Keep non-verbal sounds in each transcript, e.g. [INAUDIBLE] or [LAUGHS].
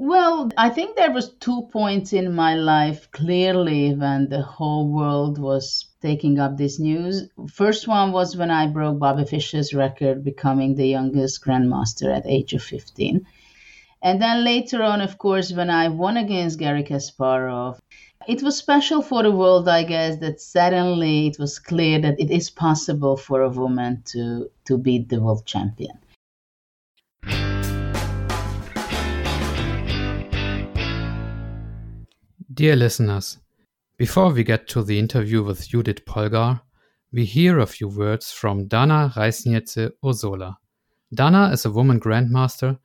Well, I think there was two points in my life clearly when the whole world was taking up this news. First one was when I broke Bobby Fischer's record, becoming the youngest grandmaster at age of 15. And then later on, of course, when I won against Garry Kasparov, it was special for the world, I guess, that suddenly it was clear that it is possible for a woman to, to beat the world champion. Dear listeners, before we get to the interview with Judit Polgar, we hear a few words from Dana Reisniece Ursola. Dana is a woman grandmaster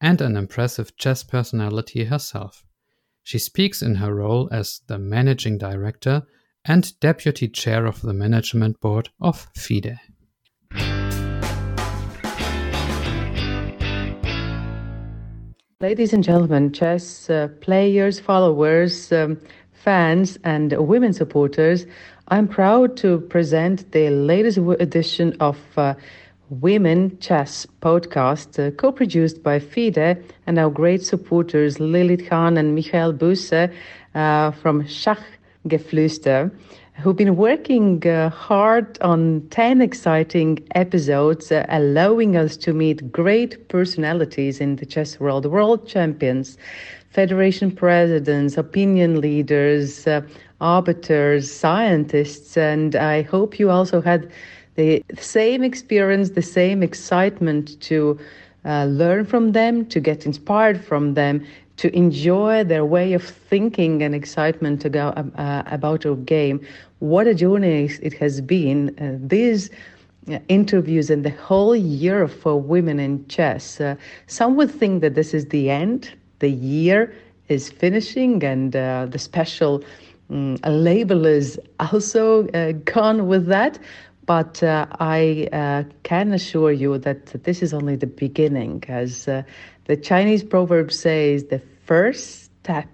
and an impressive chess personality herself. She speaks in her role as the managing director and deputy chair of the management board of FIDE. Ladies and gentlemen, chess uh, players, followers, um, fans, and women supporters, I'm proud to present the latest edition of uh, Women Chess podcast, uh, co produced by FIDE and our great supporters Lilli Hahn and Michael Busse uh, from Schachgeflüster who've been working uh, hard on 10 exciting episodes, uh, allowing us to meet great personalities in the chess world, world champions, federation presidents, opinion leaders, uh, arbiters, scientists, and I hope you also had the same experience, the same excitement to uh, learn from them, to get inspired from them, to enjoy their way of thinking and excitement to go, uh, about our game. What a journey it has been. Uh, these uh, interviews and the whole year for women in chess. Uh, some would think that this is the end, the year is finishing, and uh, the special um, label is also uh, gone with that. But uh, I uh, can assure you that this is only the beginning, as uh, the Chinese proverb says the first step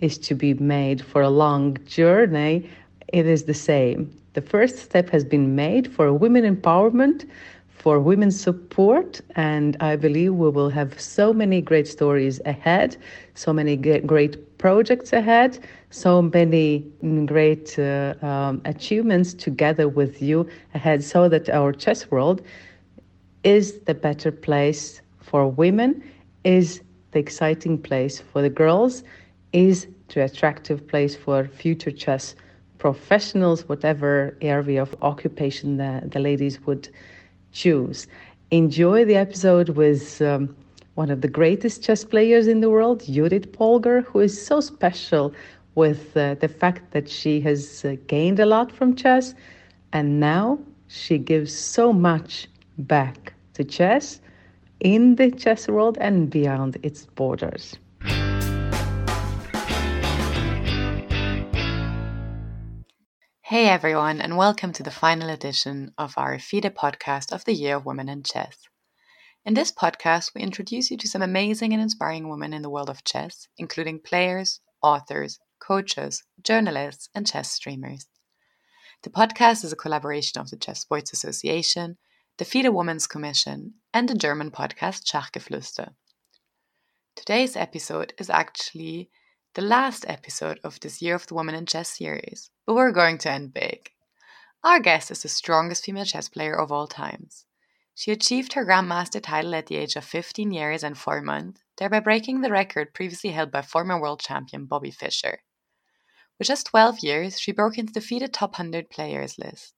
is to be made for a long journey. It is the same. The first step has been made for women empowerment, for women's support, and I believe we will have so many great stories ahead, so many great projects ahead, so many great uh, um, achievements together with you ahead, so that our chess world is the better place for women, is the exciting place for the girls, is the attractive place for future chess professionals, whatever area of occupation the, the ladies would choose. Enjoy the episode with um, one of the greatest chess players in the world, Judit Polgar, who is so special with uh, the fact that she has uh, gained a lot from chess and now she gives so much back to chess in the chess world and beyond its borders. Hey everyone, and welcome to the final edition of our FIDE podcast of the Year of Women in Chess. In this podcast, we introduce you to some amazing and inspiring women in the world of chess, including players, authors, coaches, journalists, and chess streamers. The podcast is a collaboration of the Chess Sports Association, the FIDE Women's Commission, and the German podcast Schachgeflüster. Today's episode is actually the last episode of this Year of the Woman in Chess series, but we're going to end big. Our guest is the strongest female chess player of all times. She achieved her Grandmaster title at the age of 15 years and 4 months, thereby breaking the record previously held by former world champion Bobby Fischer. With just 12 years, she broke into the FIDE top 100 players list.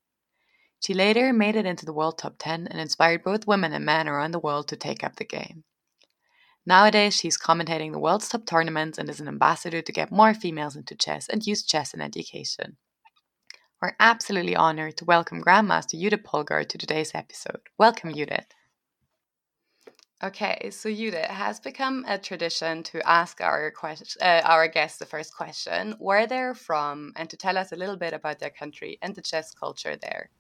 She later made it into the world top 10 and inspired both women and men around the world to take up the game. Nowadays, she's commentating the world's top tournaments and is an ambassador to get more females into chess and use chess in education. We're absolutely honored to welcome Grandmaster Judit Polgar to today's episode. Welcome, Judit. Okay, so Judit, it has become a tradition to ask our question, uh, our guests the first question, where they're from, and to tell us a little bit about their country and the chess culture there.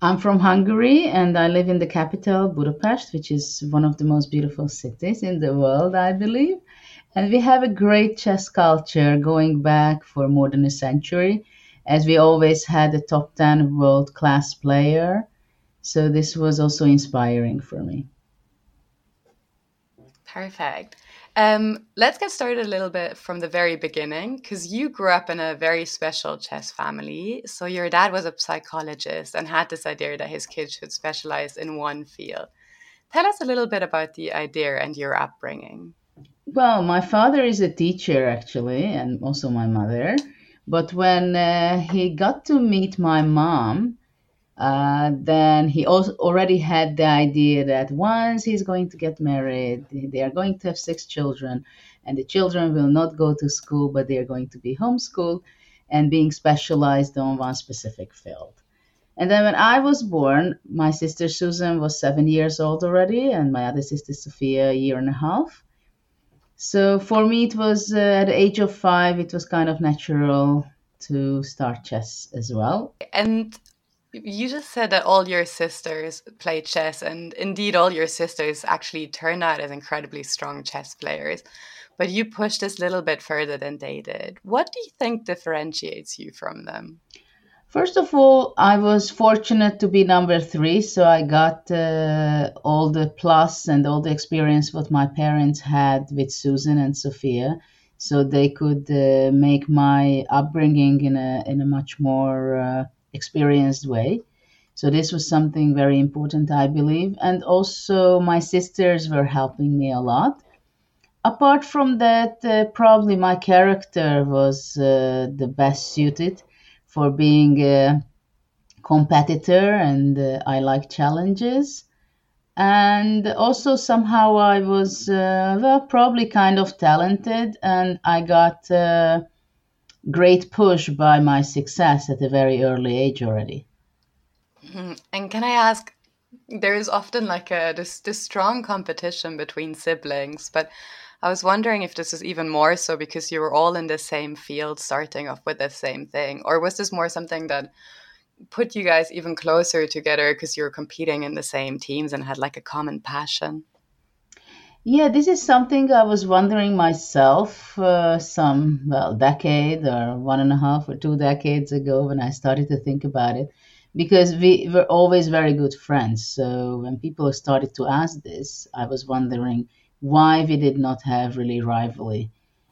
I'm from Hungary and I live in the capital, Budapest, which is one of the most beautiful cities in the world, I believe. And we have a great chess culture going back for more than a century, as we always had a top 10 world class player so this was also inspiring for me. Perfect. Um, let's get started a little bit from the very beginning because you grew up in a very special chess family. So, your dad was a psychologist and had this idea that his kids should specialize in one field. Tell us a little bit about the idea and your upbringing. Well, my father is a teacher actually, and also my mother. But when uh, he got to meet my mom, uh, then he also already had the idea that once he's going to get married, they are going to have six children, and the children will not go to school, but they are going to be homeschooled and being specialized on one specific field. And then when I was born, my sister Susan was seven years old already, and my other sister Sofia a year and a half. So for me, it was uh, at the age of five, it was kind of natural to start chess as well. And you just said that all your sisters play chess, and indeed, all your sisters actually turn out as incredibly strong chess players. But you pushed this a little bit further than they did. What do you think differentiates you from them? First of all, I was fortunate to be number three, so I got uh, all the plus and all the experience what my parents had with Susan and Sofia, so they could uh, make my upbringing in a in a much more uh, experienced way. So this was something very important, I believe. And also, my sisters were helping me a lot. Apart from that, uh, probably my character was uh, the best suited for being a competitor, and uh, I like challenges. And also, somehow, I was uh, well, probably kind of talented, and I got uh, great push by my success at a very early age already. Mm-hmm. And can I ask, there is often like a this this strong competition between siblings, but I was wondering if this is even more so because you were all in the same field, starting off with the same thing, or was this more something that put you guys even closer together because you were competing in the same teams and had like a common passion? Yeah, this is something I was wondering myself uh, some, well, decade or one and a half or two decades ago when I started to think about it. Because we were always very good friends. So when people started to ask this, I was wondering why we did not have really rivalry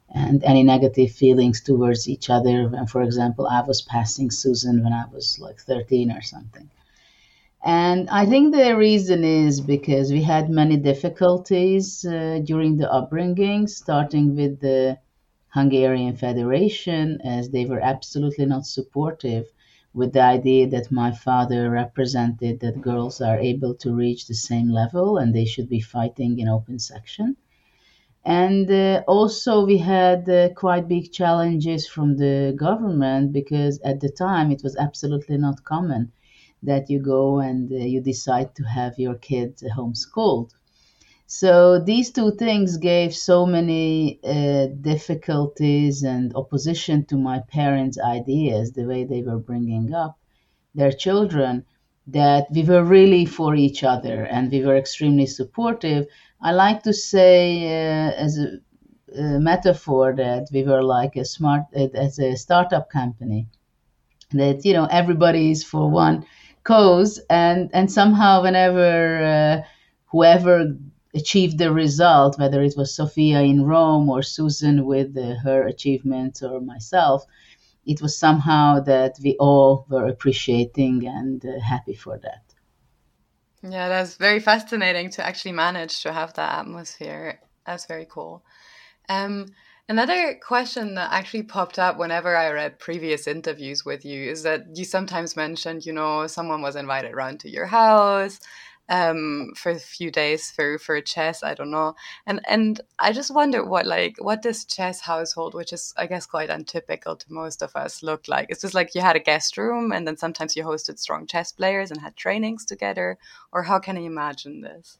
and any negative feelings towards each other. When, for example, I was passing Susan when I was like 13 or something. And I think the reason is because we had many difficulties uh, during the upbringing, starting with the Hungarian Federation, as they were absolutely not supportive with the idea that my father represented that girls are able to reach the same level and they should be fighting in open section. And uh, also, we had uh, quite big challenges from the government because at the time it was absolutely not common that you go and uh, you decide to have your kids homeschooled. So these two things gave so many uh, difficulties and opposition to my parents' ideas, the way they were bringing up their children, that we were really for each other and we were extremely supportive. I like to say, uh, as a, a, metaphor, that we were like a smart, uh, as a startup company, that you know everybody is for one cause and and somehow whenever uh, whoever achieved the result whether it was Sofia in rome or susan with uh, her achievements or myself it was somehow that we all were appreciating and uh, happy for that. Yeah that's very fascinating to actually manage to have that atmosphere. That's very cool. Um, Another question that actually popped up whenever I read previous interviews with you is that you sometimes mentioned, you know, someone was invited around to your house um, for a few days for for chess. I don't know, and and I just wonder what like what this chess household, which is I guess quite untypical to most of us, looked like. It's just like you had a guest room, and then sometimes you hosted strong chess players and had trainings together, or how can you imagine this?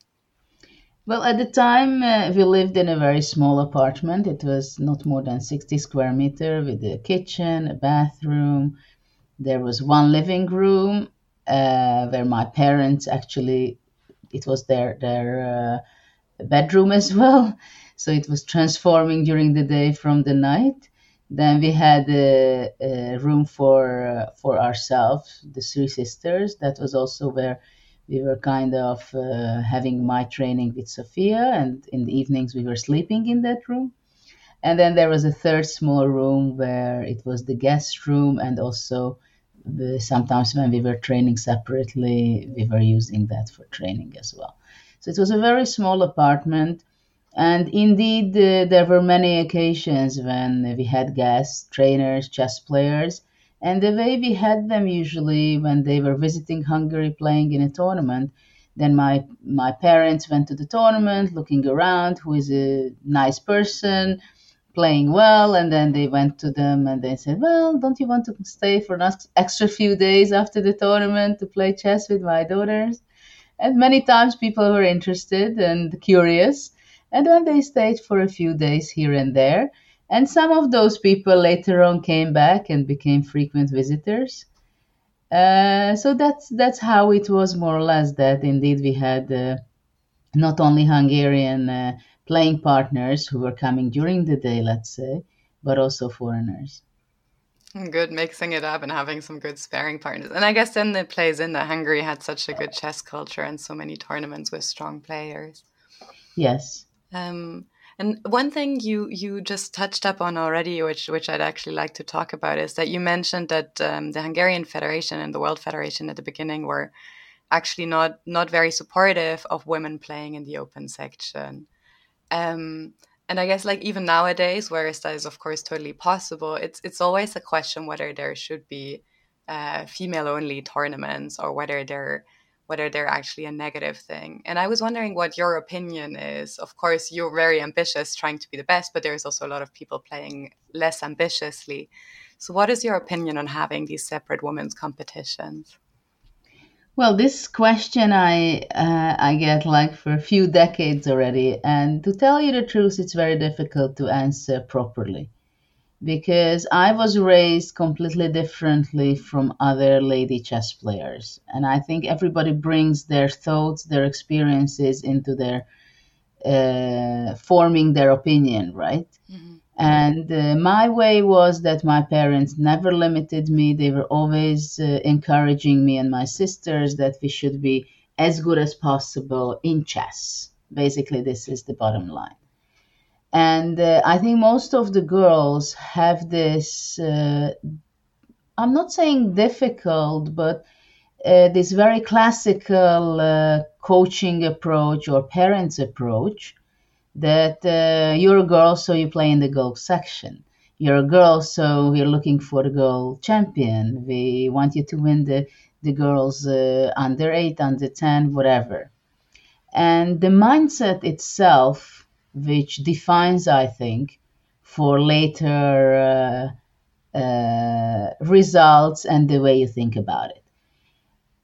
Well, at the time, uh, we lived in a very small apartment. It was not more than 60 square meter with a kitchen, a bathroom. There was one living room uh, where my parents actually, it was their, their uh, bedroom as [LAUGHS] well. So it was transforming during the day from the night. Then we had a, a room for, uh, for ourselves, the three sisters. That was also where we were kind of uh, having my training with Sofia, and in the evenings we were sleeping in that room. And then there was a third small room where it was the guest room, and also sometimes when we were training separately, we were using that for training as well. So it was a very small apartment. And indeed, uh, there were many occasions when we had guests, trainers, chess players, and the way we had them usually when they were visiting Hungary playing in a tournament, then my my parents went to the tournament looking around who is a nice person playing well and then they went to them and they said well don't you want to stay for an extra few days after the tournament to play chess with my daughters and many times people were interested and curious and then they stayed for a few days here and there and some of those people later on came back and became frequent visitors. Uh, so that's that's how it was more or less. That indeed we had uh, not only Hungarian uh, playing partners who were coming during the day, let's say, but also foreigners. Good mixing it up and having some good sparring partners. And I guess then it plays in that Hungary had such a good chess culture and so many tournaments with strong players. Yes. Um, and one thing you you just touched up on already, which which I'd actually like to talk about, is that you mentioned that um, the Hungarian Federation and the World Federation at the beginning were actually not not very supportive of women playing in the open section. Um, and I guess like even nowadays, whereas that is of course totally possible, it's it's always a question whether there should be uh, female only tournaments or whether there whether they're actually a negative thing. And I was wondering what your opinion is. Of course, you're very ambitious, trying to be the best, but there's also a lot of people playing less ambitiously. So, what is your opinion on having these separate women's competitions? Well, this question I uh, I get like for a few decades already, and to tell you the truth, it's very difficult to answer properly because I was raised completely differently from other lady chess players. And I think everybody brings their thoughts, their experiences into their uh, forming their opinion, right? Mm-hmm. And uh, my way was that my parents never limited me. They were always uh, encouraging me and my sisters that we should be as good as possible in chess. Basically, this is the bottom line and uh, I think most of the girls have this. Uh, I'm not saying difficult, but uh, this very classical uh, coaching approach or parents approach that uh, you're a girl, so you play in the girl section. You're a girl, so we're looking for the girl champion. We want you to win the the girls uh, under eight, under ten, whatever. And the mindset itself which defines, I think, for later uh, uh, results and the way you think about it.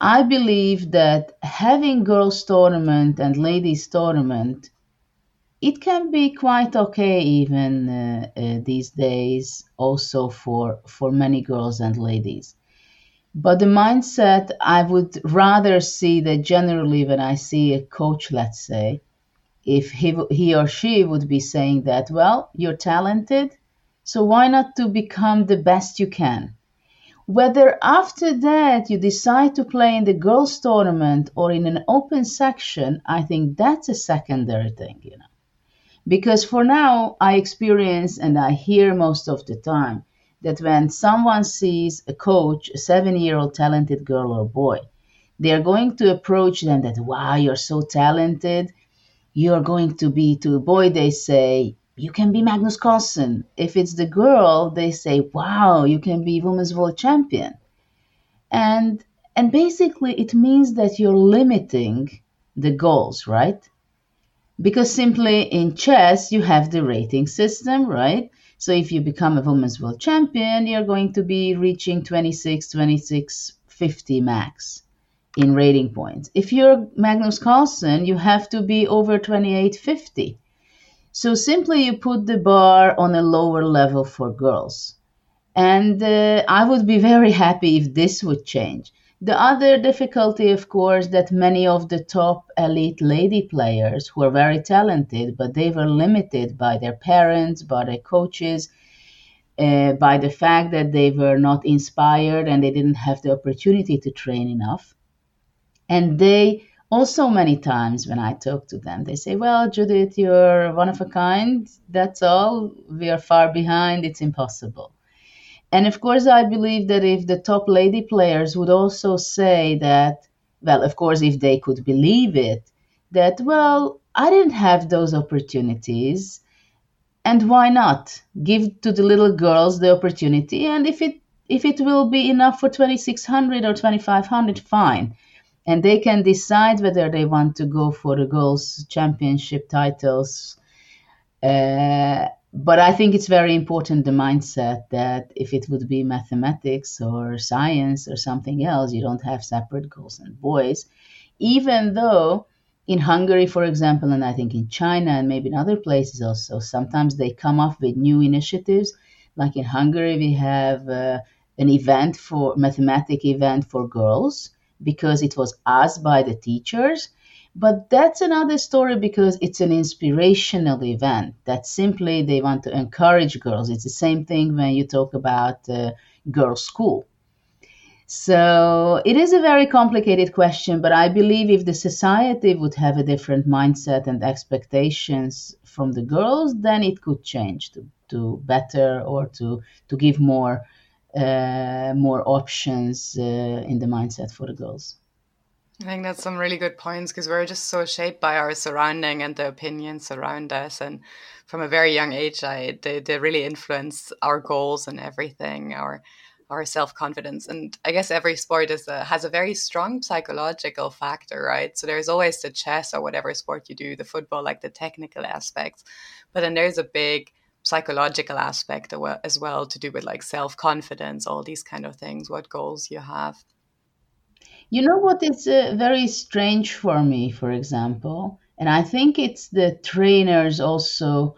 I believe that having girls tournament and ladies tournament, it can be quite okay even uh, uh, these days, also for for many girls and ladies. But the mindset I would rather see that generally when I see a coach, let's say, if he, he or she would be saying that, well, you're talented, so why not to become the best you can? Whether after that you decide to play in the girls' tournament or in an open section, I think that's a secondary thing, you know. Because for now, I experience and I hear most of the time that when someone sees a coach, a seven year old talented girl or boy, they are going to approach them that, wow, you're so talented. You're going to be to a boy they say you can be magnus carlsen. If it's the girl they say wow you can be women's world champion. And and basically it means that you're limiting the goals right because simply in chess you have the rating system right so if you become a women's world champion you're going to be reaching 26 26 50 max in rating points. If you're Magnus Carlsen, you have to be over 2850. So simply you put the bar on a lower level for girls. And uh, I would be [LAUGHS] very happy if this would change. The other difficulty, of course, that many of the top elite lady players who are very talented, but they were limited by their parents, by their coaches, uh, by the fact that they were not inspired and they didn't have the opportunity to train enough And they also, many times when I talk to them, they say, Well, Judit, you're one of a kind. That's all. We are far behind. It's impossible. And of course, I believe that if the top lady players would also say that, well, of course, if they could believe it, that, well, I didn't have those opportunities. And why not give to the little girls the opportunity? And if it if it will be enough for 2600 or 2500, fine and they can decide whether they want to go for the girls championship titles uh, but i think it's very important the mindset that if it would be mathematics or science or something else you don't have separate girls and boys even though in hungary for example and i think in china and maybe in other places also sometimes they come up with new initiatives like in hungary we have uh, an event for mathematic event for girls because it was asked by the teachers. But that's another story because it's an inspirational event that simply they want to encourage girls. It's the same thing when you talk about uh, girls' school. So it is a very complicated question, but I believe if the society would have a different mindset and expectations from the girls, then it could change to, to better or to, to give more uh, more options uh, in the mindset for the girls. I think that's some really good points because we're just so shaped by our surrounding and the opinions around us. And from a very young age, I, they, they really influence our goals and everything, our our self confidence. And I guess every sport is a, has a very strong psychological factor, right? So there's always the chess or whatever sport you do, the football, like the technical aspects. But then there's a big psychological aspect as well to do with like self confidence, all these kind of things, what goals you have. You know what is uh, very strange for me, for example, and I think it's the trainers also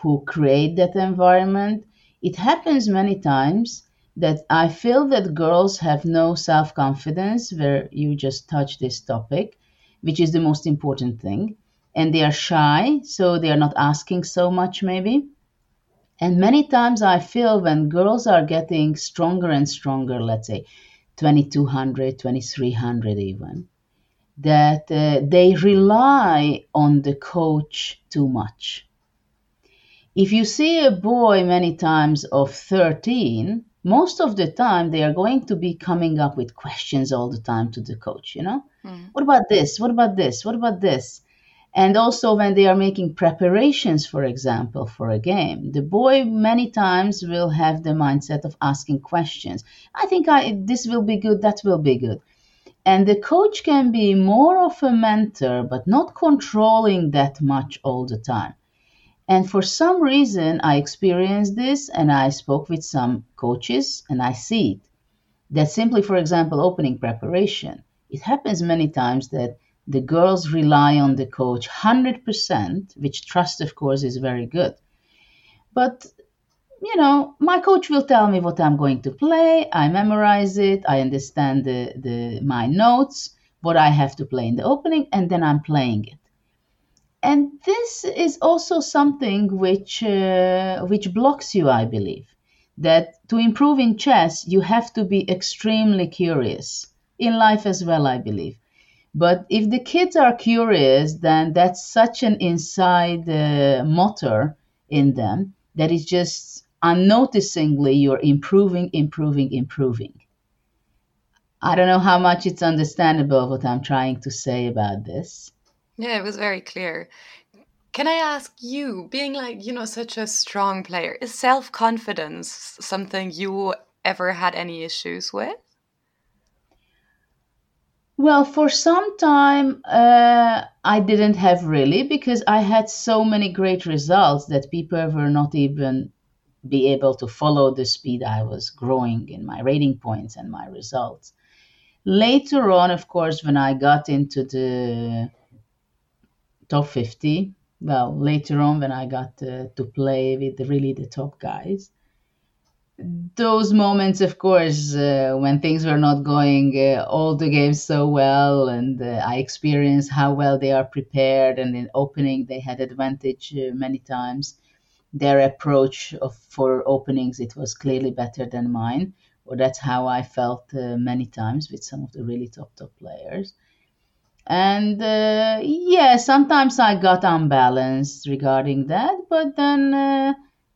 who create that environment. It happens many times that I feel that girls have no self confidence, where you just touch this topic, which is the most important thing. And they are shy, so they are not asking so much, maybe. And many times I feel when girls are getting stronger and stronger, let's say 2200, 2300 even, that uh, they rely on the coach too much. If you see a boy many times of 13, most of the time they are going to be coming up with questions all the time to the coach, you know? Mm. What about this? What about this? What about this? And also, when they are making preparations, for example, for a game, the boy many times will have the mindset of asking questions. I think I, this will be good, that will be good. And the coach can be more of a mentor, but not controlling that much all the time. And for some reason, I experienced this and I spoke with some coaches and I see it. That simply, for example, opening preparation, it happens many times that the girls rely on the coach 100%, which trust, of course, is very good. But, you know, my coach will tell me what I'm going to play. I memorize it. I understand the, the, my notes, what I have to play in the opening, and then I'm playing it. And this is also something which, uh, which blocks you, I believe. That to improve in chess, you have to be extremely curious. In life as well, I believe but if the kids are curious, then that's such an inside uh, motor in them that is just unnoticingly you're improving, improving, improving. I don't know how much it's understandable what I'm trying to say about this. Yeah, it was very clear. Can I ask you, being like, you know, such a strong player, is self confidence something you ever had any issues with? Well, for some time, uh, I didn't have really because I had so many great results that people were not even be able to follow the speed I was growing in my rating points and my results. Later on, of course, when I got into the top 50, well, later on when I got to, to play with really the top guys, those moments, of course, uh, when things were not going uh, all the games so well, and uh, I experienced how well they are prepared, and in opening they had advantage uh, many times. Their approach of, for openings it was clearly better than mine, or that's how I felt uh, many times with some of the really top top players. and uh, yeah sometimes i got unbalanced regarding that but then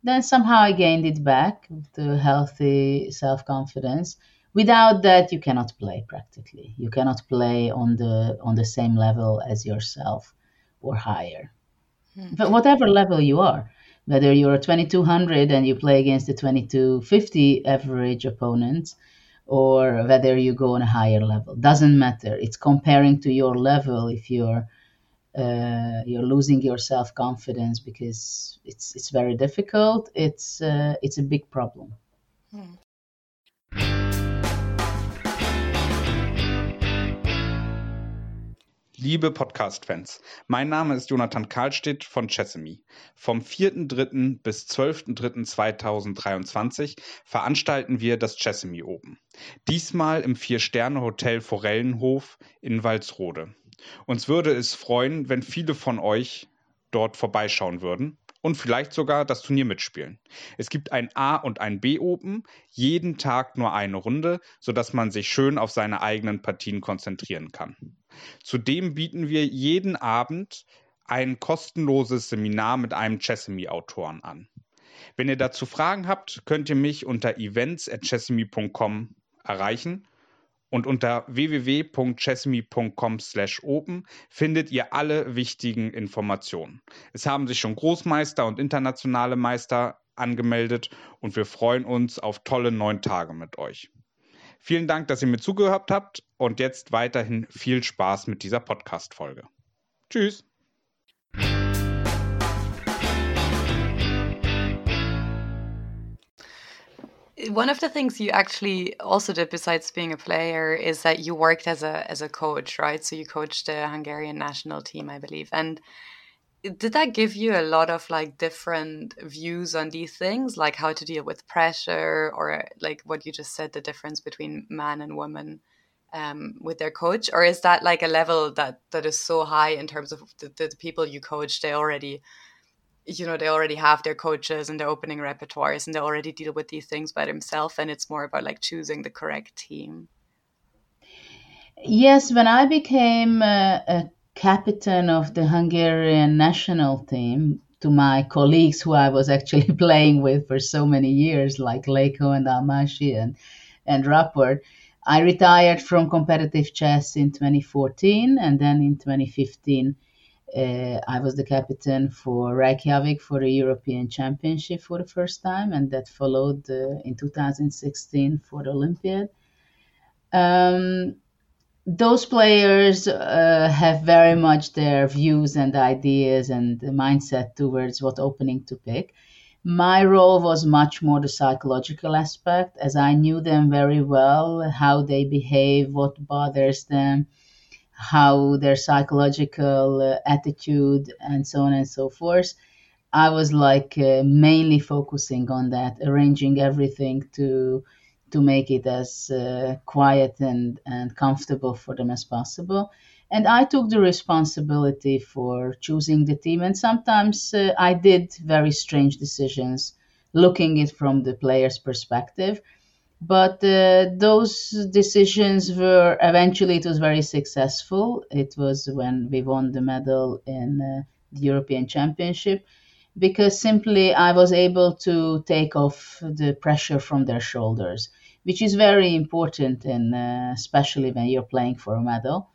then somehow i gained it back to healthy self-confidence. Without that you cannot play practically. You cannot play on the on the same level as yourself or higher. Hmm. but whatever level you are whether you're a 2200 and you play against the 2250 average opponent, or whether you go on a higher level doesn't matter. It's comparing to your level if you're uh, you're losing your self confidence because it's it's very difficult it's uh, it's a big problem hmm. Liebe Podcast-Fans, mein Name ist Jonathan Karlstedt von Chessemy. Vom 4.3. bis 12.3.2023 veranstalten wir das Chessemy Open. Diesmal im Vier-Sterne-Hotel Forellenhof in Walsrode. Uns würde es freuen, wenn viele von euch dort vorbeischauen würden und vielleicht sogar das Turnier mitspielen. Es gibt ein A- und ein B-Open, jeden Tag nur eine Runde, sodass man sich schön auf seine eigenen Partien konzentrieren kann. Zudem bieten wir jeden Abend ein kostenloses Seminar mit einem Chessemy-Autoren an. Wenn ihr dazu Fragen habt, könnt ihr mich unter events.chessemy.com erreichen und unter www.chessemy.com/open findet ihr alle wichtigen Informationen. Es haben sich schon Großmeister und internationale Meister angemeldet und wir freuen uns auf tolle neun Tage mit euch. Vielen Dank, dass ihr mir zugehört habt und jetzt weiterhin viel Spaß mit dieser Podcast-Folge. Tschüss! One of the things you actually also did besides being a player is that you worked as a as a coach right? So you coached the hungarian national team i believe. And did that give you a lot of like different views on these things? Like how to deal with pressure or like what you just said the difference between man and woman um, with their coach? Or is that like a level that that is so high in terms of the, the people you coach they already you know they already have their coaches and their opening repertoires and they already deal with these things by themselves and it's more about like choosing the correct team. Yes when i became a, a captain of the hungarian national team to my colleagues who i was actually [LAUGHS] playing with for so many years like Leko and almasi and, and rapport i retired from competitive chess in 2014 and then in 2015 uh, I was the captain for Reykjavik for the European Championship for the first time, and that followed uh, in 2016 for the Olympiad. Um, those players uh, have very much their views and ideas and the mindset towards what opening to pick. My role was much more the psychological aspect, as I knew them very well, how they behave, what bothers them, how their psychological uh, attitude and so on and so forth. I was like uh, mainly focusing on that, arranging everything to to make it as uh, quiet and, and comfortable for them as possible. And I took the responsibility for choosing the team. And sometimes uh, I did very strange decisions, looking it from the player's perspective but uh, those decisions were eventually it was very successful. It was when we won the medal in uh, the european championship because simply i was able to take off the pressure from their shoulders which is very important and uh, especially when you're playing for a medal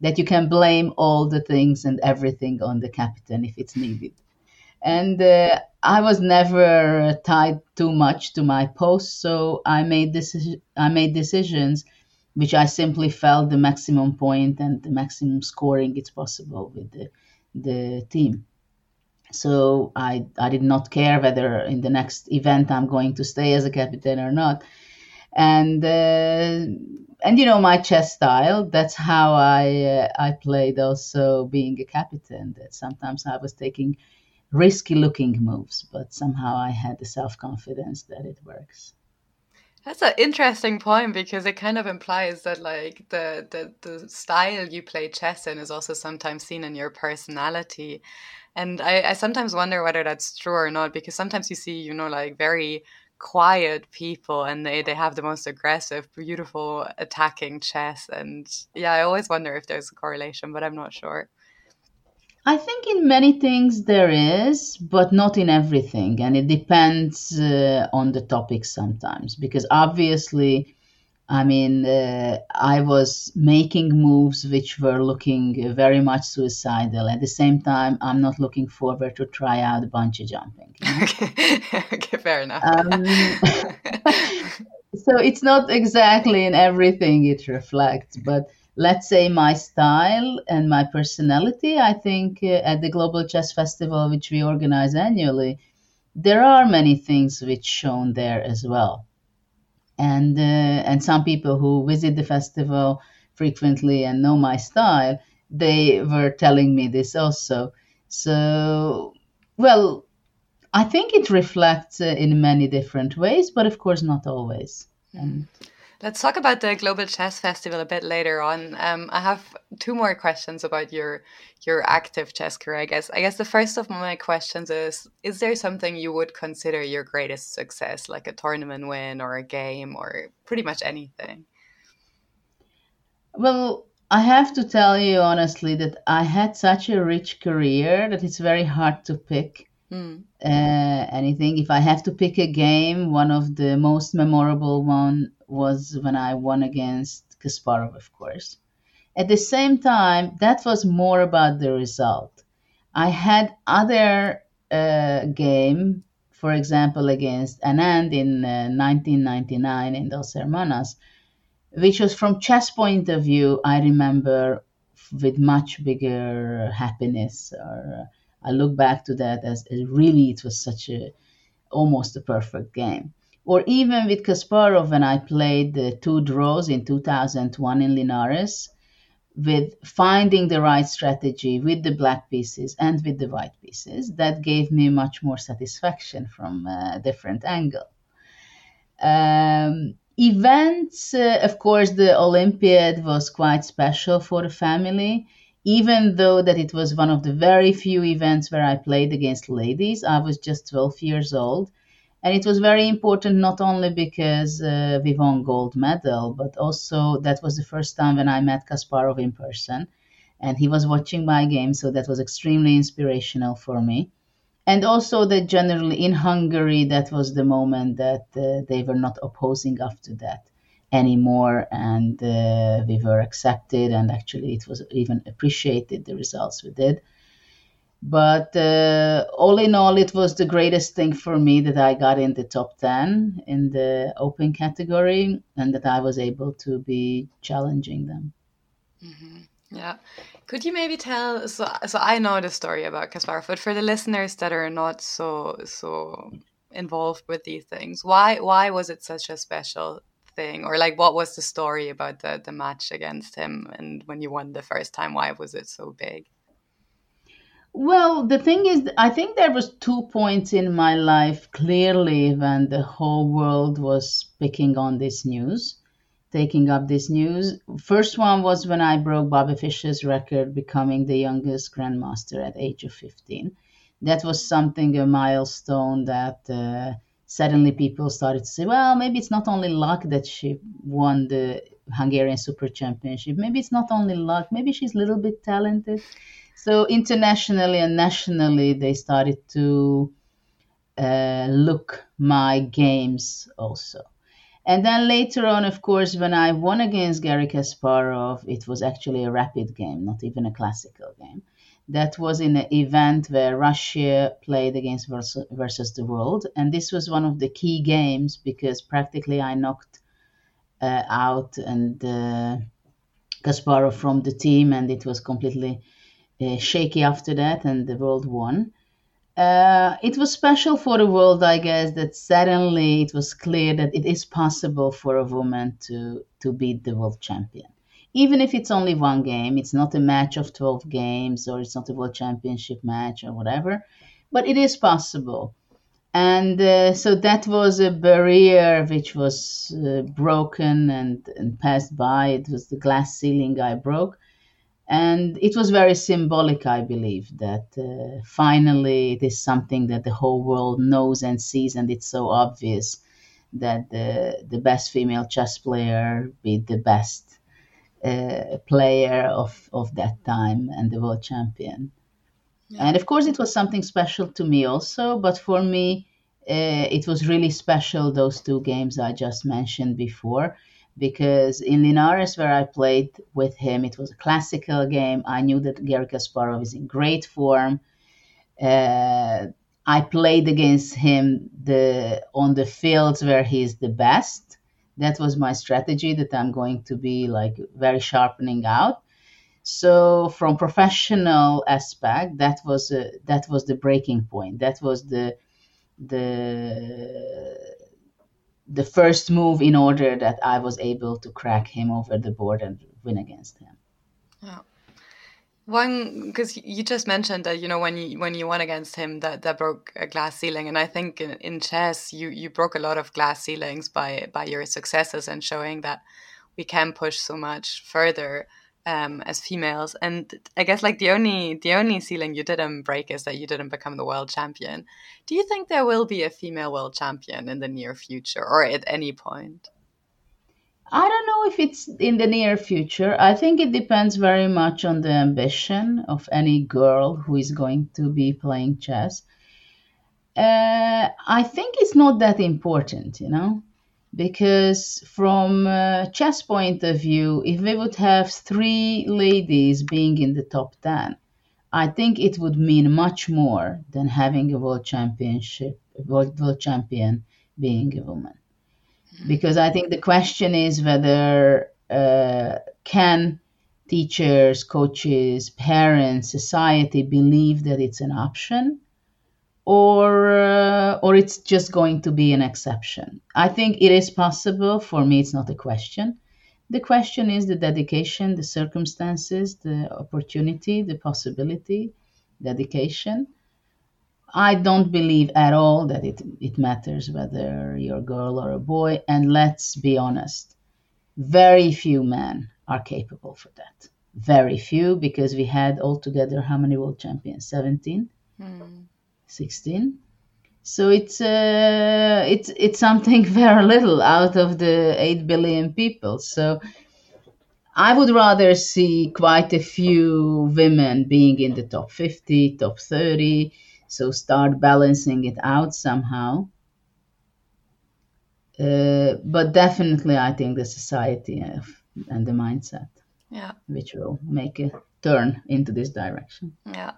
that you can blame all the things and everything on the captain if it's needed and uh, I was never tied too much to my post, so I made this I made decisions which I simply felt the maximum point and the maximum scoring it's possible with the the team. So I I did not care whether in the next event I'm going to stay as a captain or not, and uh, and you know my chess style. That's how I uh, I played also being a captain. That sometimes I was taking risky looking moves, but somehow I had the self confidence that it works. That's an interesting point because it kind of implies that like the, the the style you play chess in is also sometimes seen in your personality. And I, I sometimes wonder whether that's true or not because sometimes you see, you know, like very quiet people and they, they have the most aggressive, beautiful, attacking chess. And yeah, I always wonder if there's a correlation, but I'm not sure. I think in many things there is, but not in everything. And it depends uh, on the topic sometimes, because obviously, I mean, uh, I was making moves which were looking very much suicidal. At the same time, I'm not looking forward to try out bungee jumping. [LAUGHS] Okay. [LAUGHS] okay, fair enough. Um, [LAUGHS] so it's not exactly in everything it reflects, but let's say my style and my personality, I think uh, at the Global Chess Festival, which we organize annually, there are many things which shown there as well. And uh, and some people who visit the festival frequently and know my style, they were telling me this also. So, well, I think it reflects uh, in many different ways, but of course not always. And Let's talk about the Global Chess Festival a bit later on. Um, I have two more questions about your your active chess career. I guess. I guess the first of my questions is: Is there something you would consider your greatest success, like a tournament win or a game or pretty much anything? Well, I have to tell you honestly that I had such a rich career that it's very hard to pick Mm. uh, anything. If I have to pick a game, one of the most memorable one was when I won against Kasparov, of course. At the same time, that was more about the result. I had other uh, game, for example, against Anand in uh, 1999 in Dos Hermanas, which was from chess point of view, I remember with much bigger happiness. Or uh, I look back to that as, really it was such a almost a perfect game. Or even with Kasparov when I played the two draws in 2001 in Linares, with finding the right strategy with the black pieces and with the white pieces, that gave me much more satisfaction from a different angle. Um, events, uh, of course, the Olympiad was quite special for the family. Even though that it was one of the very few events where I played against ladies, I was just 12 years old, and it was very important not only because uh, we won gold medal, but also that was the first time when I met Kasparov in person, and he was watching my game, so that was extremely inspirational for me. And also that generally in Hungary, that was the moment that uh, they were not opposing after that anymore, and uh, we were accepted, and actually it was even appreciated the results we did. But uh, all in all, it was the greatest thing for me that I got in the top 10 in the open category and that I was able to be challenging them. Mm-hmm. Yeah. Could you maybe tell? So, so I know the story about Kasparov, but for the listeners that are not so so involved with these things, why why was it such a special thing, or like what was the story about the the match against him, and when you won the first time, why was it so big? Well, the thing is, I think there was two points in my life clearly when the whole world was picking on this news taking up this news. First one was when I broke Bobby Fischer's record, becoming the youngest grandmaster at age of 15. That was something a milestone that uh, suddenly people started to say, well, maybe it's not only luck that she won the Hungarian Super Championship. Maybe it's not only luck. Maybe she's a little bit talented. So internationally and nationally, they started to uh, look my games also. And then later on, of course, when I won against Garry Kasparov, it was actually a rapid game, not even a classical game. That was in an event where Russia played against versus, versus the world. And this was one of the key games because practically I knocked uh, out and uh, Kasparov from the team, and it was completely uh, shaky after that, and the world won. Uh, it was special for the world, I guess, that suddenly it was clear that it is possible for a woman to, to beat the world champion. Even if it's only one game, it's not a match of 12 games or it's not a world championship match or whatever, but it is possible. And uh, so that was a barrier which was uh, broken and, and passed by. It was the glass ceiling I broke and it was very symbolic, I believe, that uh, finally it is something that the whole world knows and sees, and it's so obvious that the the best female chess player beat the best uh, player of of that time and the world champion. Yeah. And of course, it was something special to me also. But for me, uh, it was really special those two games I just mentioned before because in Linares, where I played with him, it was a classical game. I knew that Garry Kasparov is in great form. Uh, I played against him the on the fields where he's the best. That was my strategy that I'm going to be like very sharpening out. So from professional aspect, that was a, that was the breaking point. That was the the the first move in order that I was able to crack him over the board and win against him. One, because you just mentioned that you know when you when you won against him that that broke a glass ceiling, and I think in, in chess you you broke a lot of glass ceilings by by your successes and showing that we can push so much further um, as females. And I guess like the only the only ceiling you didn't break is that you didn't become the world champion. Do you think there will be a female world champion in the near future or at any point? I don't know if it's in the near future. I think it depends very much on the ambition of any girl who is going to be playing chess. Uh, I think it's not that important, you know because from a chess point of view if we would have three ladies being in the top 10 i think it would mean much more than having a world championship world, world champion being a woman because i think the question is whether uh, can teachers coaches parents society believe that it's an option or uh, or it's just going to be an exception. I think it is possible. For me, it's not a question. The question is the dedication, the circumstances, the opportunity, the possibility, dedication. I don't believe at all that it, it matters whether you're a girl or a boy. And let's be honest, very few men are capable for that. Very few, because we had altogether how many world champions? 17? Mm. 16 so it's uh, it's it's something [LAUGHS] very little out of the 8 billion people so i would rather see quite a few women being in the top 50 top 30 so start balancing it out somehow uh, but definitely i think the society and the mindset yeah which will make a turn into this direction yeah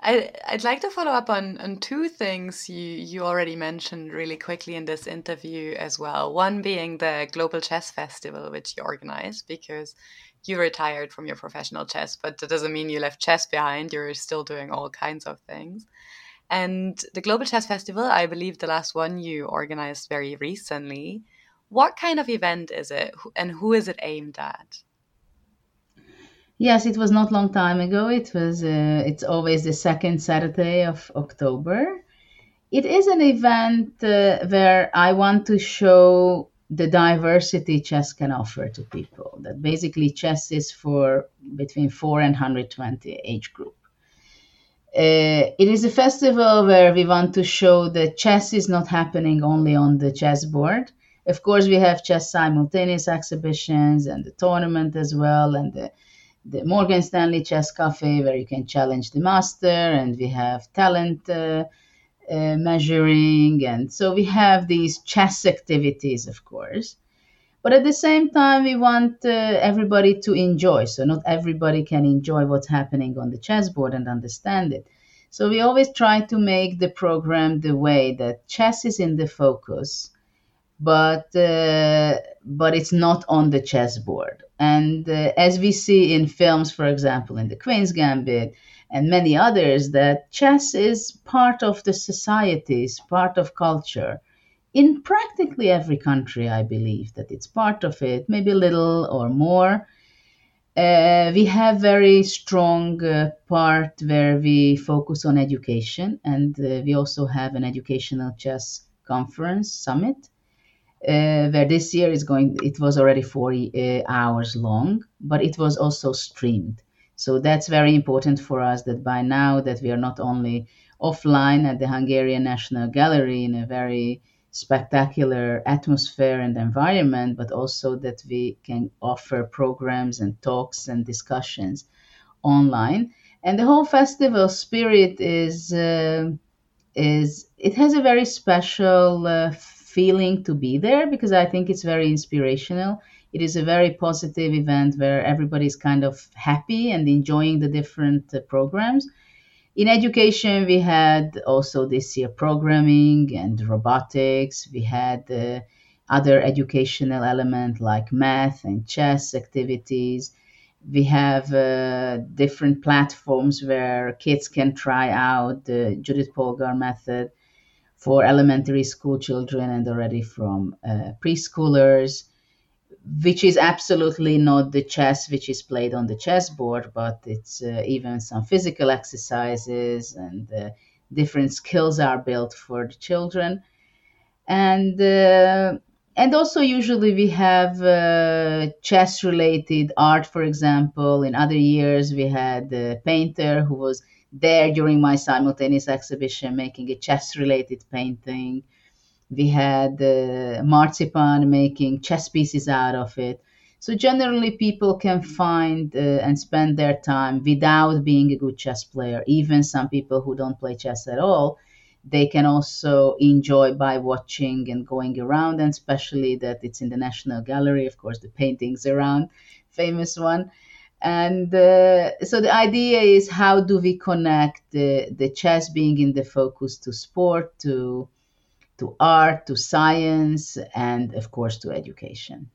I, I'd like to follow up on, on two things you, you already mentioned really quickly in this interview as well. One being the Global Chess Festival, which you organized because you retired from your professional chess, but that doesn't mean you left chess behind. You're still doing all kinds of things. And the Global Chess Festival, I believe the last one you organized very recently. What kind of event is it and who is it aimed at? Yes, it was not long time ago. It was. Uh, it's always the second Saturday of October. It is an event uh, where I want to show the diversity chess can offer to people. That basically chess is for between four and hundred twenty age group. Uh, it is a festival where we want to show that chess is not happening only on the chessboard. Of course, we have chess simultaneous exhibitions and the tournament as well, and the the Morgan Stanley Chess Cafe, where you can challenge the master, and we have talent uh, uh, measuring, and so we have these chess activities, of course. But at the same time, we want uh, everybody to enjoy. So not everybody can enjoy what's happening on the chessboard and understand it. So we always try to make the program the way that chess is in the focus, but uh, but it's not on the chessboard. And uh, as we see in films, for example, in The Queen's Gambit and many others, that chess is part of the societies, part of culture. In practically every country, I believe that it's part of it, maybe a little or more. Uh, we have very strong uh, part where we focus on education, and uh, we also have an educational chess conference summit uh, where this year is going it was already 40 uh, hours long but it was also streamed so that's very important for us that by now that we are not only offline at the hungarian national gallery in a very spectacular atmosphere and environment, but also that we can offer programs and talks and discussions online. And the whole festival spirit is uh, is it has a very special uh, feeling to be there because I think it's very inspirational. It is a very positive event where everybody's kind of happy and enjoying the different uh, programs in education, we had also this year programming and robotics. We had uh, other educational element like math and chess activities. We have uh, different platforms where kids can try out the Judit Polgar method for elementary school children and already from uh, preschoolers which is absolutely not the chess which is played on the chessboard, but it's uh, even some physical exercises and uh, different skills are built for the children. And uh, and also usually we have uh, chess related art for example in other years we had a painter who was there during my simultaneous exhibition making a chess related painting we had uh, marzipan making chess pieces out of it. So generally, people can find uh, and spend their time without being a good chess player. Even some people who don't play chess at all, they can also enjoy by watching and going around. And especially that it's in the National Gallery, of course, the paintings around, famous one. And uh, so the idea is how do we connect the, the chess being in the focus to sport to to art, to science, and of course to education.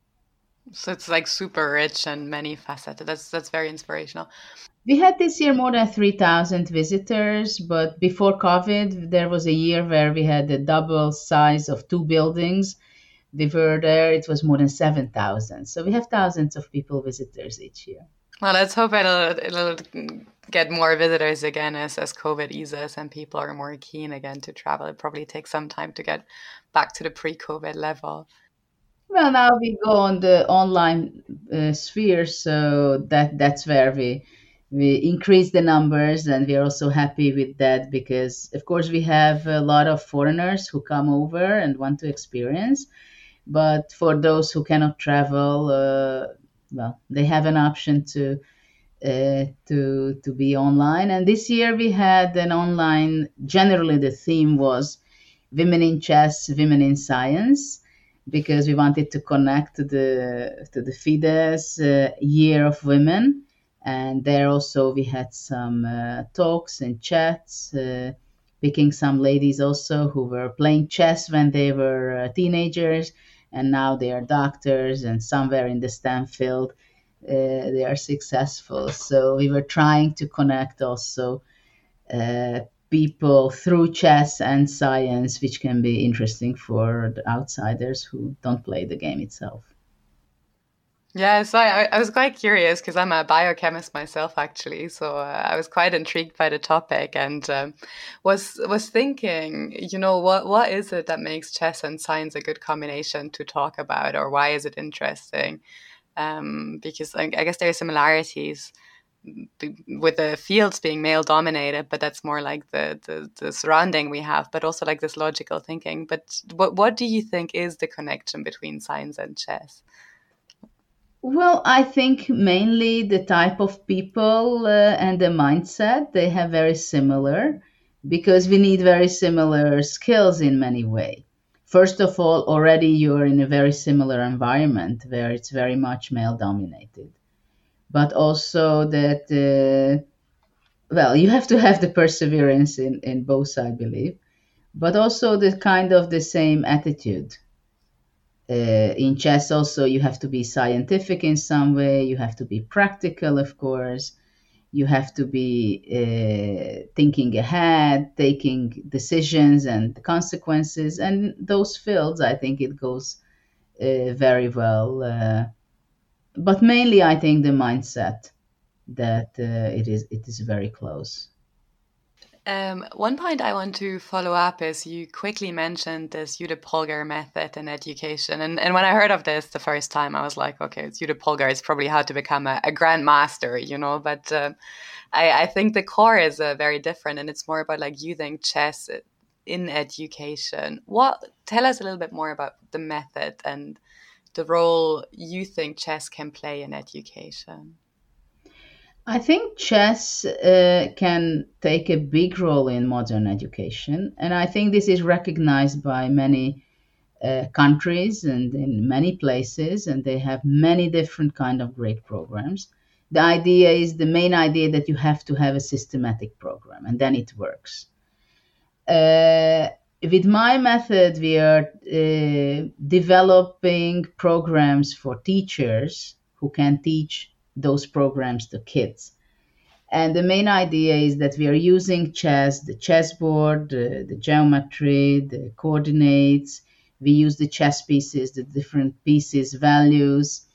So it's like super rich and many faceted. That's that's very inspirational. We had this year more than 3,000 visitors, but before COVID, there was a year where we had the double size of two buildings. We were there, it was more than 7,000. So we have thousands of people visitors each year. Well, let's hope it'll, it'll get more visitors again as, as COVID eases and people are more keen again to travel. It probably takes some time to get back to the pre COVID level. Well, now we go on the online uh, sphere, so that that's where we we increase the numbers, and we are also happy with that because, of course, we have a lot of foreigners who come over and want to experience. But for those who cannot travel, uh, well, they have an option to uh, to to be online. And this year we had an online. Generally, the theme was women in chess, women in science, because we wanted to connect to the to the FIDE's uh, Year of Women. And there also we had some uh, talks and chats, uh, picking some ladies also who were playing chess when they were uh, teenagers, and now they are doctors and somewhere in the STEM field uh, they are successful. So we were trying to connect also uh, people through chess and science, which can be interesting for the outsiders who don't play the game itself. Yeah, so I, I was quite curious because I'm a biochemist myself, actually. So uh, I was quite intrigued by the topic and um, was was thinking, you know, what what is it that makes chess and science a good combination to talk about, or why is it interesting? um, because I, I guess there are similarities with the fields being male dominated, but that's more like the, the, the surrounding we have, but also like this logical thinking. But what what do you think is the connection between science and chess? Well, I think mainly the type of people uh, and the mindset they have very similar because we need very similar skills in many ways first of all, already you're in a very similar environment where it's very much male dominated. But also that, uh, well, you have to have the perseverance in, in both, I believe, but also the kind of the same attitude. Uh, in chess, also, you have to be scientific in some way, you have to be practical, of course you have to be uh, thinking ahead, taking decisions and consequences. And those fields, I think it goes uh, very well. Uh, but mainly, I think the mindset that uh, it is it is very close. Um, one point I want to follow up is you quickly mentioned this Judit Polgar method in education. And, and when I heard of this the first time, I was like, okay, it's Judit Polgar. It's probably how to become a, a grandmaster, you know? But uh, I, I think the core is uh, very different and it's more about like using chess in education. What tell us a little bit more about the method and the role you think chess can play in education. I think chess uh, can take a big role in modern education, and I think this is recognized by many uh, countries and in many places, and they have many different kind of great programs. The idea is the main idea that you have to have a systematic program, and then it works. Uh, with my method, we are uh, developing programs for teachers who can teach those programs to kids. And the main idea is that we are using chess, the chessboard, uh, the geometry, the coordinates. We use the chess pieces, the different pieces, values,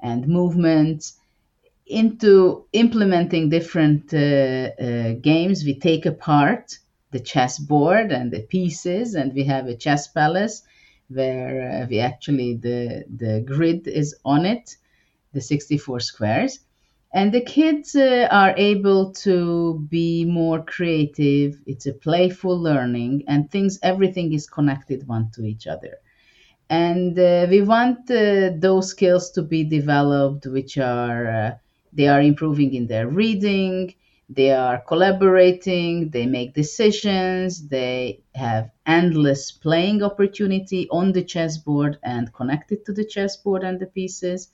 and movements into implementing different uh, uh, games. We take apart the chessboard and the pieces, and we have a chess palace where uh, we actually the the grid is on it, the 64 squares, and the kids uh, are able to be more creative. It's a playful learning, and things everything is connected one to each other. And uh, we want uh, those skills to be developed, which are uh, they are improving in their reading, they are collaborating, they make decisions, they have endless playing opportunity on the chessboard and connected to the chessboard and the pieces.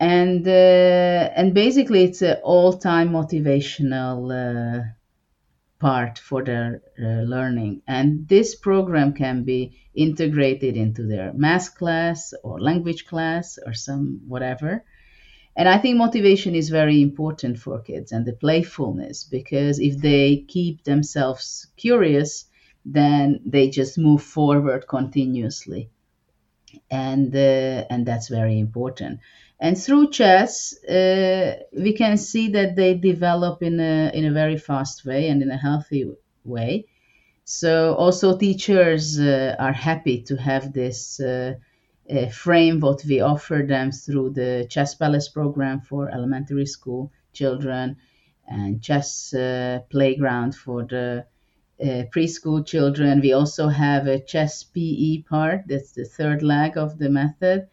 And uh, and basically, it's an all-time motivational uh, part for their uh, learning. And this program can be integrated into their math class or language class or some whatever and I think motivation is very important for kids and the playfulness because if they keep themselves curious, then they just move forward continuously. And, uh, and that's very important. And through chess, uh, we can see that they develop in a, in a very fast way and in a healthy way. So also teachers uh, are happy to have this uh, uh, frame what we offer them through the Chess Palace program for elementary school children and chess uh, playground for the uh, preschool children. We also have a chess PE part, that's the third leg of the method,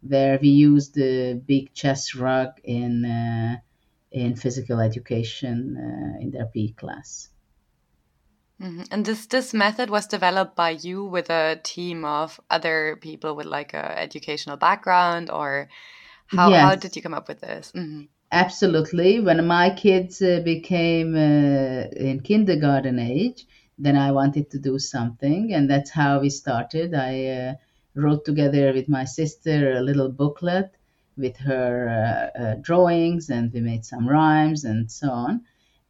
where we use the big chess rug in, uh, in physical education uh, in their PE class. Mm-hmm. And this this method was developed by you with a team of other people with like a educational background, or how yes. how did you come up with this? Mm-hmm. Absolutely. When my kids uh, became uh, in kindergarten age, then I wanted to do something, and that's how we started. I uh, wrote together with my sister a little booklet with her uh, uh, drawings, and we made some rhymes and so on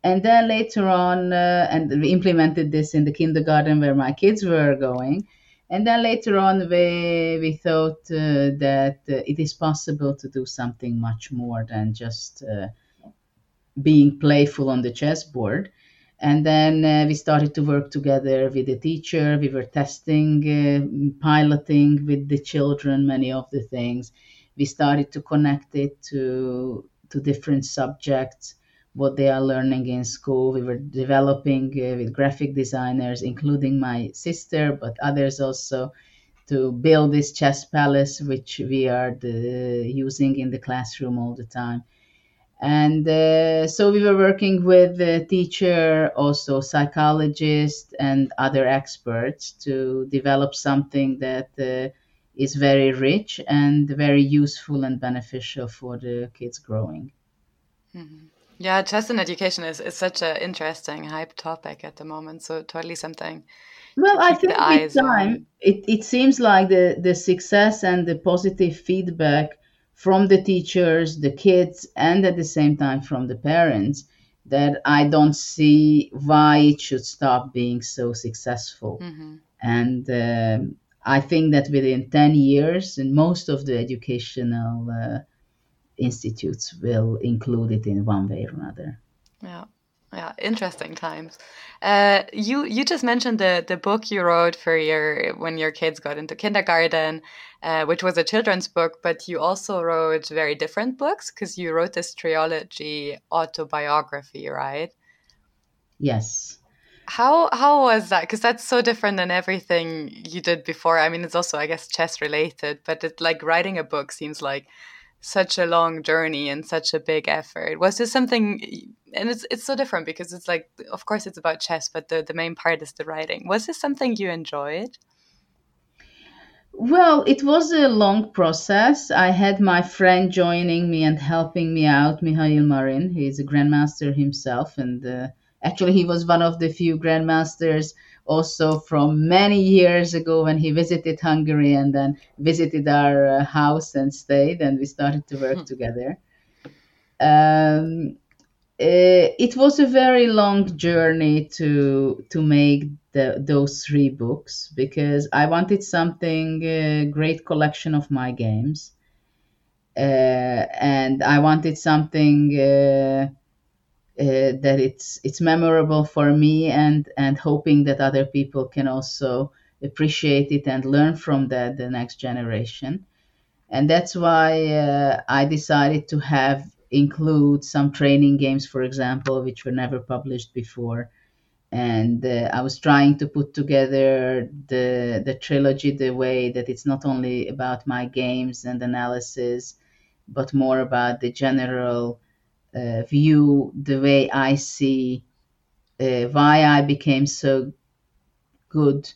and then later on, uh, and we implemented this in the kindergarten where my kids were going. And then later on, we, we thought uh, that uh, it is possible to do something much more than just uh, being playful on the chessboard. And then uh, we started to work together with the teacher. We were testing, uh, piloting with the children many of the things. We started to connect it to to different subjects what they are learning in school. We were developing uh, with graphic designers, including my sister, but others also, to build this chess palace, which we are the, using in the classroom all the time. And uh, so we were working with the teacher, also psychologist, and other experts to develop something that uh, is very rich and very useful and beneficial for the kids growing. Mm-hmm. Yeah, chess in education is, is such an interesting hype topic at the moment. So totally something. Well, I think with time, it, it seems like the, the success and the positive feedback from the teachers, the kids, and at the same time from the parents that I don't see why it should stop being so successful. Mm-hmm. And um, I think that within 10 years, in most of the educational uh, institutes will include it in one way or another. Yeah. Yeah, interesting times. Uh, you you just mentioned the the book you wrote for your when your kids got into kindergarten, uh, which was a children's book, but you also wrote very different books because you wrote this trilogy autobiography, right? Yes. How how was that? Because that's so different than everything you did before. I mean, it's also I guess chess related, but it, like writing a book seems like such a long journey and such a big effort. Was this something? And it's it's so different because it's like, of course, it's about chess, but the the main part is the writing. Was this something you enjoyed? Well, it was a long process. I had my friend joining me and helping me out, Mihail Marin. He's a grandmaster himself, and uh, Actually, he was one of the few grandmasters also from many years ago when he visited Hungary and then visited our uh, house and stayed, and we started to work hmm. together. Um, uh, it was a very long journey to to make the, those three books because I wanted something a uh, great collection of my games, uh, and I wanted something uh, uh, that it's it's memorable for me and and hoping that other people can also appreciate it and learn from that the next generation. And that's why uh, i decided to have include some training games for example which were never published before. And uh, i was trying to put together the the trilogy the way that it's not only about my games and analysis but more about the general uh, view the way I see uh, why I became so good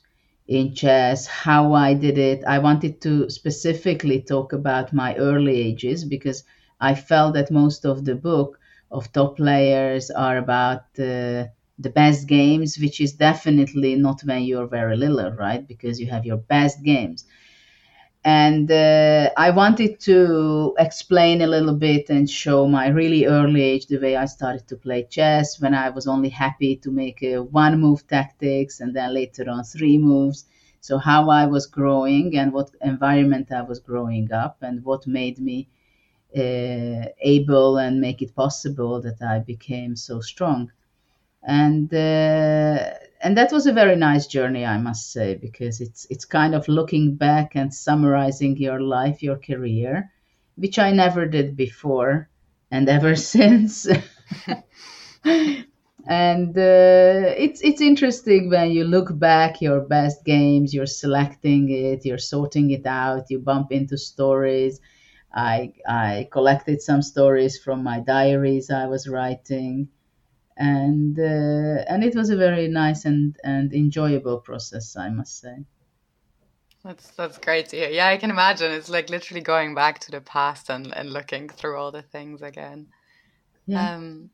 in chess, how I did it. I wanted to specifically talk about my early ages because I felt that most of the book of top players are about uh, the best games, which is definitely not when you're very little, right? Because you have your best games and uh, I wanted to explain a little bit and show my really early age the way I started to play chess when I was only happy to make a one move tactics and then later on three moves. So, how I was growing and what environment I was growing up and what made me uh, able and make it possible that I became so strong. And uh, and that was a very nice journey, I must say, because it's it's kind of looking back and summarizing your life, your career, which I never did before, and ever [LAUGHS] since. [LAUGHS] and uh, it's it's interesting when you look back your best games you're selecting it you're sorting it out you bump into stories i i collected some stories from my diaries i was writing and uh, and it was a very nice and and enjoyable process, I must say. That's that's great to hear. Yeah, I can imagine. It's like literally going back to the past and, and looking through all the things again. Yeah. Um,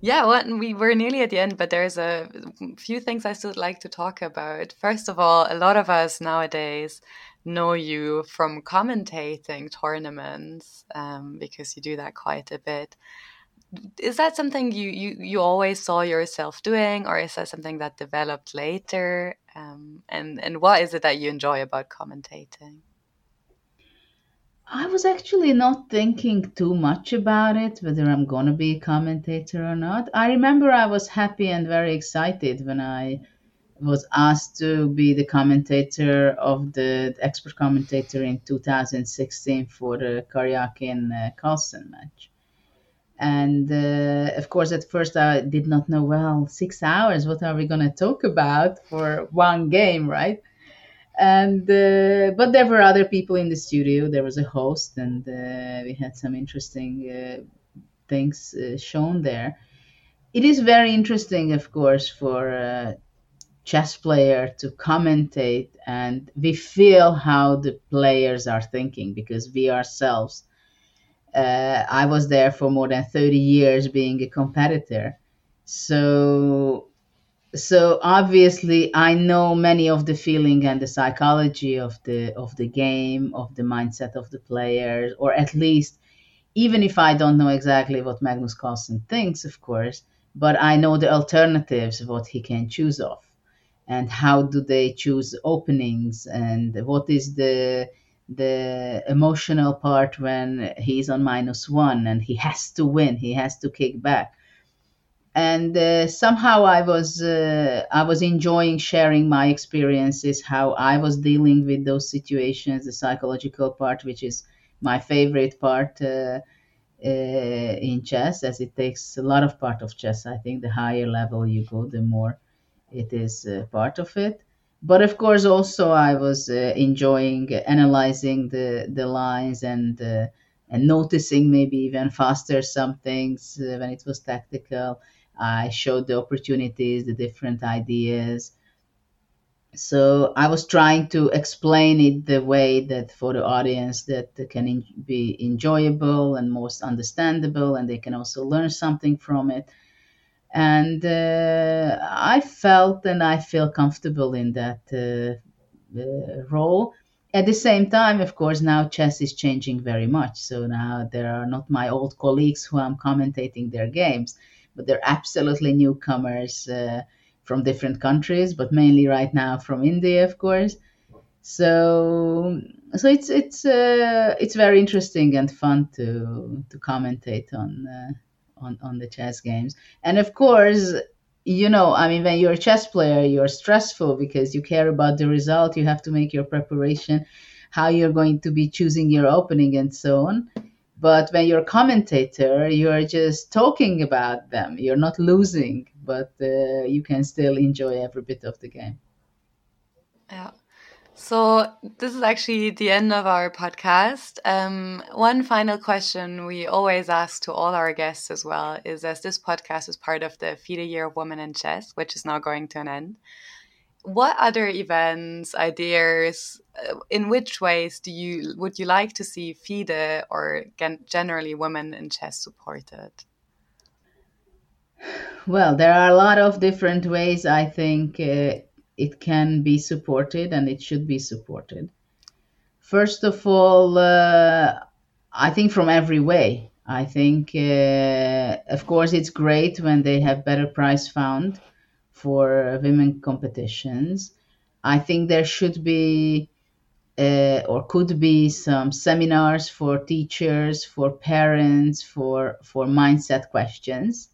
yeah, well, we were nearly at the end, but there's a few things I still like to talk about. First of all, a lot of us nowadays know you from commentating tournaments um, because you do that quite a bit is that something you, you you always saw yourself doing or is that something that developed later? Um, and and what is it that you enjoy about commentating? I was actually not thinking too much about it whether i'm going to be a commentator or not. I remember i was happy and very excited when i was asked to be the commentator of the expert commentator in 2016 for the Karyakin uh, Carlsen match and uh, of course at first i did not know well six hours what are we going to talk about for one game right? And uh, but there were other people in the studio. There was a host and uh, we had some interesting uh, things uh, shown there. It is very interesting of course for a chess player to commentate and we feel how the players are thinking because we ourselves uh, I was there for more than 30 years being a competitor. So so obviously I know many of the feeling and the psychology of the of the game, of the mindset of the players, or at least even if I don't know exactly what Magnus Carlsen thinks, of course, but I know the alternatives, what he can choose of, and how do they choose openings, and what is the the emotional part when he's on minus one and he has to win, he has to kick back. And uh, somehow I was uh, I was enjoying sharing my experiences, how I was dealing with those situations, the psychological part, which is my favorite part uh, uh in chess, as it takes a lot of part of chess. I think the higher level you go, the more it is uh, part of it. But of course, also I was uh, enjoying analyzing the the lines and uh, and noticing maybe even faster some things uh, when it was tactical. I showed the opportunities, the different ideas. So I was trying to explain it the way that for the audience that can be enjoyable and most understandable, and they can also learn something from it. And uh, I felt and I feel comfortable in that uh, uh, role at the same time, of course, now chess is changing very much. So now there are not my old colleagues who I'm commentating their games, but they're absolutely newcomers uh, from different countries, but mainly right now from India, of course. So so it's it's uh, it's very interesting and fun to to commentate on uh, on on the chess games, and of course you know, I mean, when you're a chess player, you're stressful because you care about the result. You have to make your preparation, how you're going to be choosing your opening, and so on. But when you're a commentator, you're just talking about them. You're not losing, but uh, you can still enjoy every bit of the game. Yeah. So this is actually the end of our podcast. Um, one final question we always ask to all our guests as well is: as this podcast is part of the FIDE Year of Women in Chess, which is now going to an end, what other events, ideas, uh, in which ways do you would you like to see FIDE or generally women in chess supported? Well, there are a lot of different ways. I think. Uh, it can be supported and it should be supported. First of all, uh, I think from every way. I think, uh, of course, it's great when they have better prize found for women competitions. I think there should be uh, or could be some seminars for teachers, for parents, for for mindset questions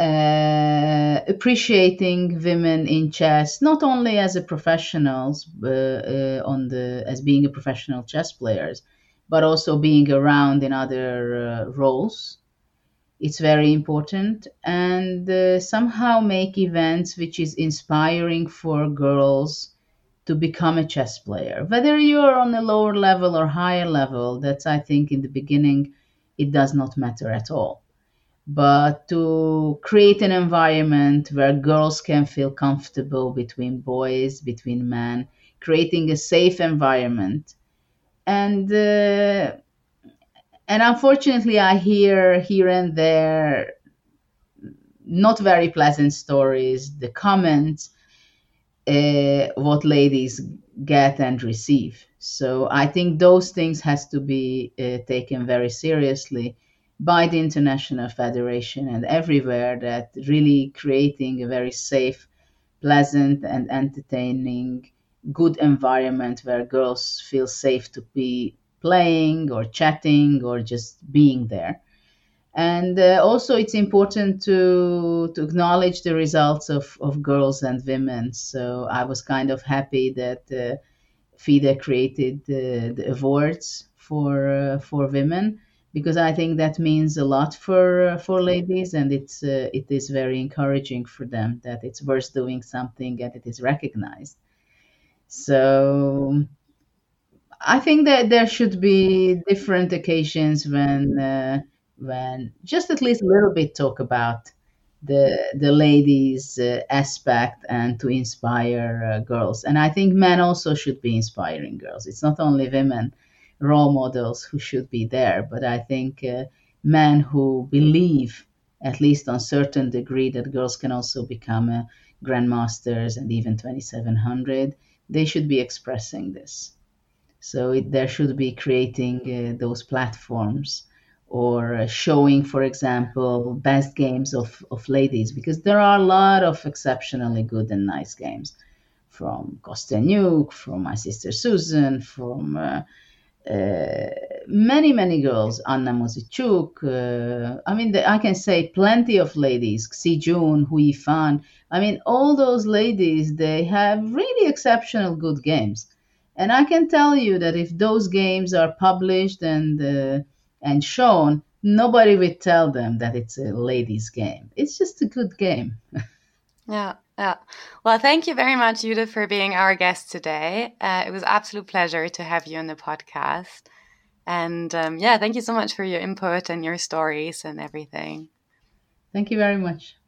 uh, appreciating women in chess not only as a professionals uh, uh, on the as being a professional chess players but also being around in other uh, roles. It's very important and uh, somehow make events which is inspiring for girls to become a chess player. Whether you're on a lower level or higher level that's i think in the beginning it does not matter at all but to create an environment where girls can feel comfortable between boys, between men, creating a safe environment. And uh, and unfortunately, I hear here and there not very pleasant stories. The comments, uh, what ladies get and receive. So I think those things has to be uh, taken very seriously by the International Federation and everywhere that really creating a very safe, pleasant, and entertaining, good environment where girls feel safe to be playing or chatting or just being there. And uh, also, it's important to to acknowledge the results of, of girls and women. So I was kind of happy that uh, created the, the awards for uh, for women because I think that means a lot for uh, for ladies, and it's uh, it is very encouraging for them that it's worth doing something and it is recognized. So I think that there should be different occasions when uh, when just at least a little bit talk about the the ladies uh, aspect and to inspire uh, girls. And I think men also should be inspiring girls. It's not only women role models who should be there. But I think uh, men who believe, at least on certain degree, that girls can also become uh, grandmasters and even 2700, they should be expressing this. So it, there should be creating uh, those platforms or uh, showing, for example, best games of, of ladies, because there are a lot of exceptionally good and nice games from Kosteniuk, from my sister Susan, from uh, many many girls Anna Muzychuk uh, I mean the, I can say plenty of ladies Xie Jun Hou Yifan. I mean all those ladies they have really exceptional good games. And I can tell you that if those games are published and uh, and shown nobody will tell them that it's a ladies game. It's just a good game. [LAUGHS] Yeah Yeah. Well, thank you very much, Judit, for being our guest today. Uh, it was absolute pleasure to have you on the podcast. And um, yeah, thank you so much for your input and your stories and everything. Thank you very much.